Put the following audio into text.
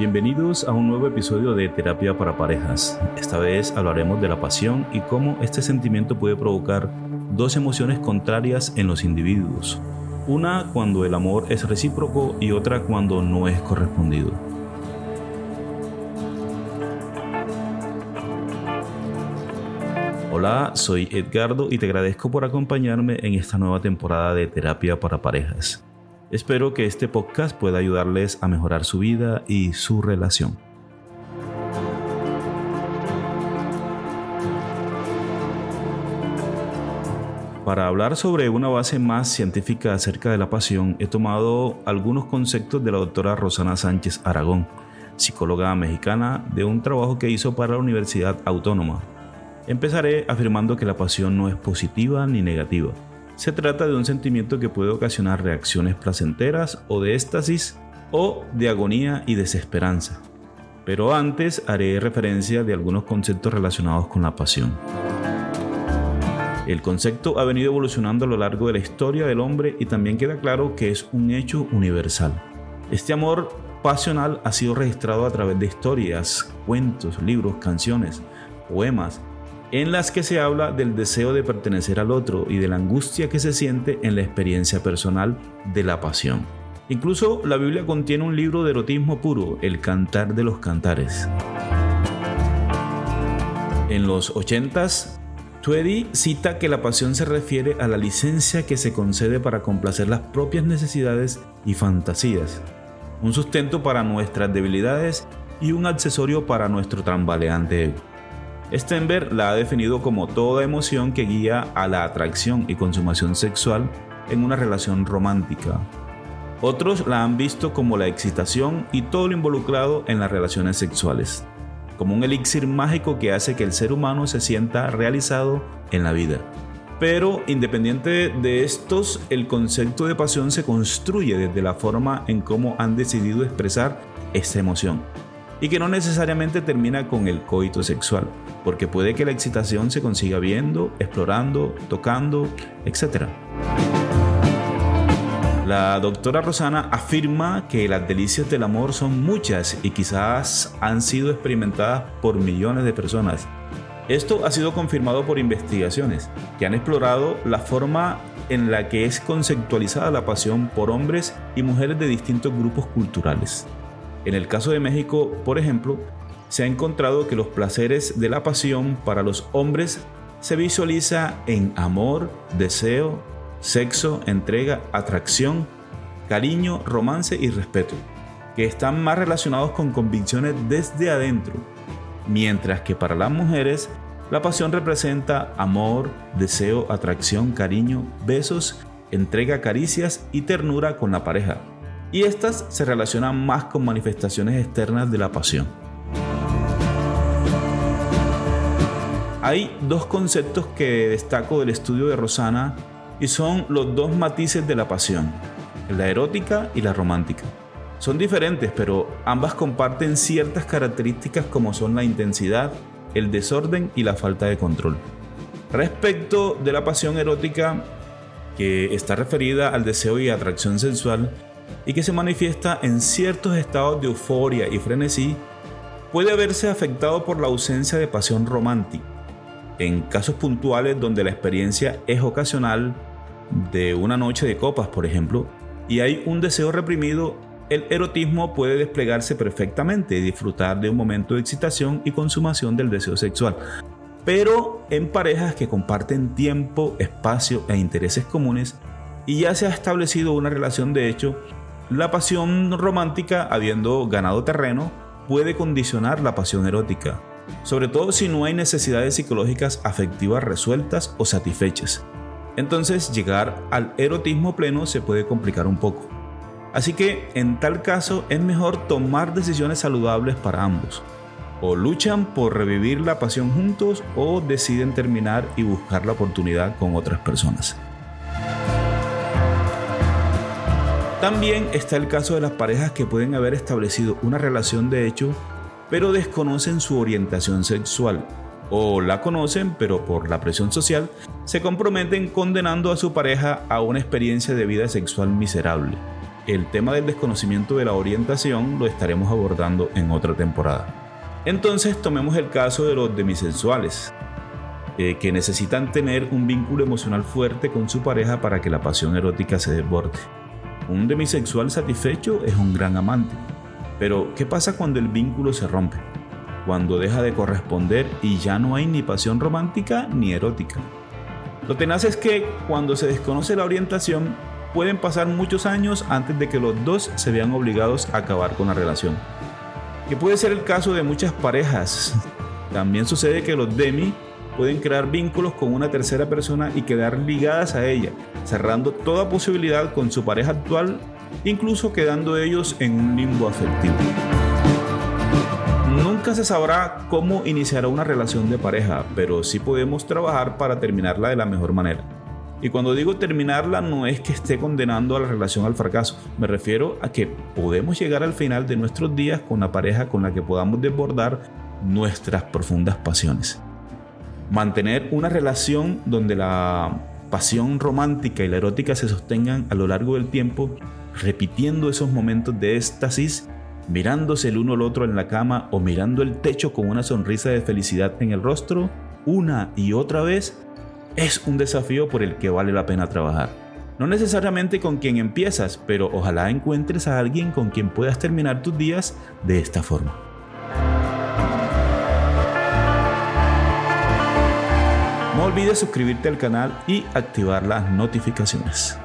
Bienvenidos a un nuevo episodio de Terapia para Parejas. Esta vez hablaremos de la pasión y cómo este sentimiento puede provocar dos emociones contrarias en los individuos. Una cuando el amor es recíproco y otra cuando no es correspondido. Hola, soy Edgardo y te agradezco por acompañarme en esta nueva temporada de Terapia para Parejas. Espero que este podcast pueda ayudarles a mejorar su vida y su relación. Para hablar sobre una base más científica acerca de la pasión, he tomado algunos conceptos de la doctora Rosana Sánchez Aragón, psicóloga mexicana, de un trabajo que hizo para la Universidad Autónoma. Empezaré afirmando que la pasión no es positiva ni negativa se trata de un sentimiento que puede ocasionar reacciones placenteras o de éxtasis o de agonía y desesperanza. Pero antes haré referencia de algunos conceptos relacionados con la pasión. El concepto ha venido evolucionando a lo largo de la historia del hombre y también queda claro que es un hecho universal. Este amor pasional ha sido registrado a través de historias, cuentos, libros, canciones, poemas en las que se habla del deseo de pertenecer al otro y de la angustia que se siente en la experiencia personal de la pasión. Incluso la Biblia contiene un libro de erotismo puro, El Cantar de los Cantares. En los 80s, Tweedy cita que la pasión se refiere a la licencia que se concede para complacer las propias necesidades y fantasías, un sustento para nuestras debilidades y un accesorio para nuestro tambaleante ego. Stenberg la ha definido como toda emoción que guía a la atracción y consumación sexual en una relación romántica. Otros la han visto como la excitación y todo lo involucrado en las relaciones sexuales, como un elixir mágico que hace que el ser humano se sienta realizado en la vida. Pero independiente de estos, el concepto de pasión se construye desde la forma en cómo han decidido expresar esta emoción y que no necesariamente termina con el coito sexual, porque puede que la excitación se consiga viendo, explorando, tocando, etc. La doctora Rosana afirma que las delicias del amor son muchas y quizás han sido experimentadas por millones de personas. Esto ha sido confirmado por investigaciones que han explorado la forma en la que es conceptualizada la pasión por hombres y mujeres de distintos grupos culturales. En el caso de México, por ejemplo, se ha encontrado que los placeres de la pasión para los hombres se visualiza en amor, deseo, sexo, entrega, atracción, cariño, romance y respeto, que están más relacionados con convicciones desde adentro, mientras que para las mujeres la pasión representa amor, deseo, atracción, cariño, besos, entrega, caricias y ternura con la pareja y estas se relacionan más con manifestaciones externas de la pasión. Hay dos conceptos que destaco del estudio de Rosana y son los dos matices de la pasión, la erótica y la romántica. Son diferentes, pero ambas comparten ciertas características como son la intensidad, el desorden y la falta de control. Respecto de la pasión erótica, que está referida al deseo y atracción sensual, y que se manifiesta en ciertos estados de euforia y frenesí, puede haberse afectado por la ausencia de pasión romántica. En casos puntuales donde la experiencia es ocasional, de una noche de copas por ejemplo, y hay un deseo reprimido, el erotismo puede desplegarse perfectamente y disfrutar de un momento de excitación y consumación del deseo sexual. Pero en parejas que comparten tiempo, espacio e intereses comunes, y ya se ha establecido una relación de hecho, la pasión romántica, habiendo ganado terreno, puede condicionar la pasión erótica, sobre todo si no hay necesidades psicológicas afectivas resueltas o satisfechas. Entonces llegar al erotismo pleno se puede complicar un poco. Así que en tal caso es mejor tomar decisiones saludables para ambos. O luchan por revivir la pasión juntos o deciden terminar y buscar la oportunidad con otras personas. También está el caso de las parejas que pueden haber establecido una relación de hecho, pero desconocen su orientación sexual, o la conocen, pero por la presión social, se comprometen condenando a su pareja a una experiencia de vida sexual miserable. el tema del desconocimiento de la orientación lo estaremos abordando en otra temporada. Entonces tomemos el caso de los demisensuales, eh, que necesitan tener un vínculo emocional fuerte con su pareja para que la pasión erótica se desborde. Un demisexual satisfecho es un gran amante, pero ¿qué pasa cuando el vínculo se rompe? Cuando deja de corresponder y ya no hay ni pasión romántica ni erótica. Lo tenaz es que cuando se desconoce la orientación, pueden pasar muchos años antes de que los dos se vean obligados a acabar con la relación. Que puede ser el caso de muchas parejas. También sucede que los demi pueden crear vínculos con una tercera persona y quedar ligadas a ella, cerrando toda posibilidad con su pareja actual, incluso quedando ellos en un limbo afectivo. Nunca se sabrá cómo iniciará una relación de pareja, pero sí podemos trabajar para terminarla de la mejor manera. Y cuando digo terminarla no es que esté condenando a la relación al fracaso, me refiero a que podemos llegar al final de nuestros días con la pareja con la que podamos desbordar nuestras profundas pasiones. Mantener una relación donde la pasión romántica y la erótica se sostengan a lo largo del tiempo, repitiendo esos momentos de éxtasis, mirándose el uno al otro en la cama o mirando el techo con una sonrisa de felicidad en el rostro, una y otra vez, es un desafío por el que vale la pena trabajar. No necesariamente con quien empiezas, pero ojalá encuentres a alguien con quien puedas terminar tus días de esta forma. No olvides suscribirte al canal y activar las notificaciones.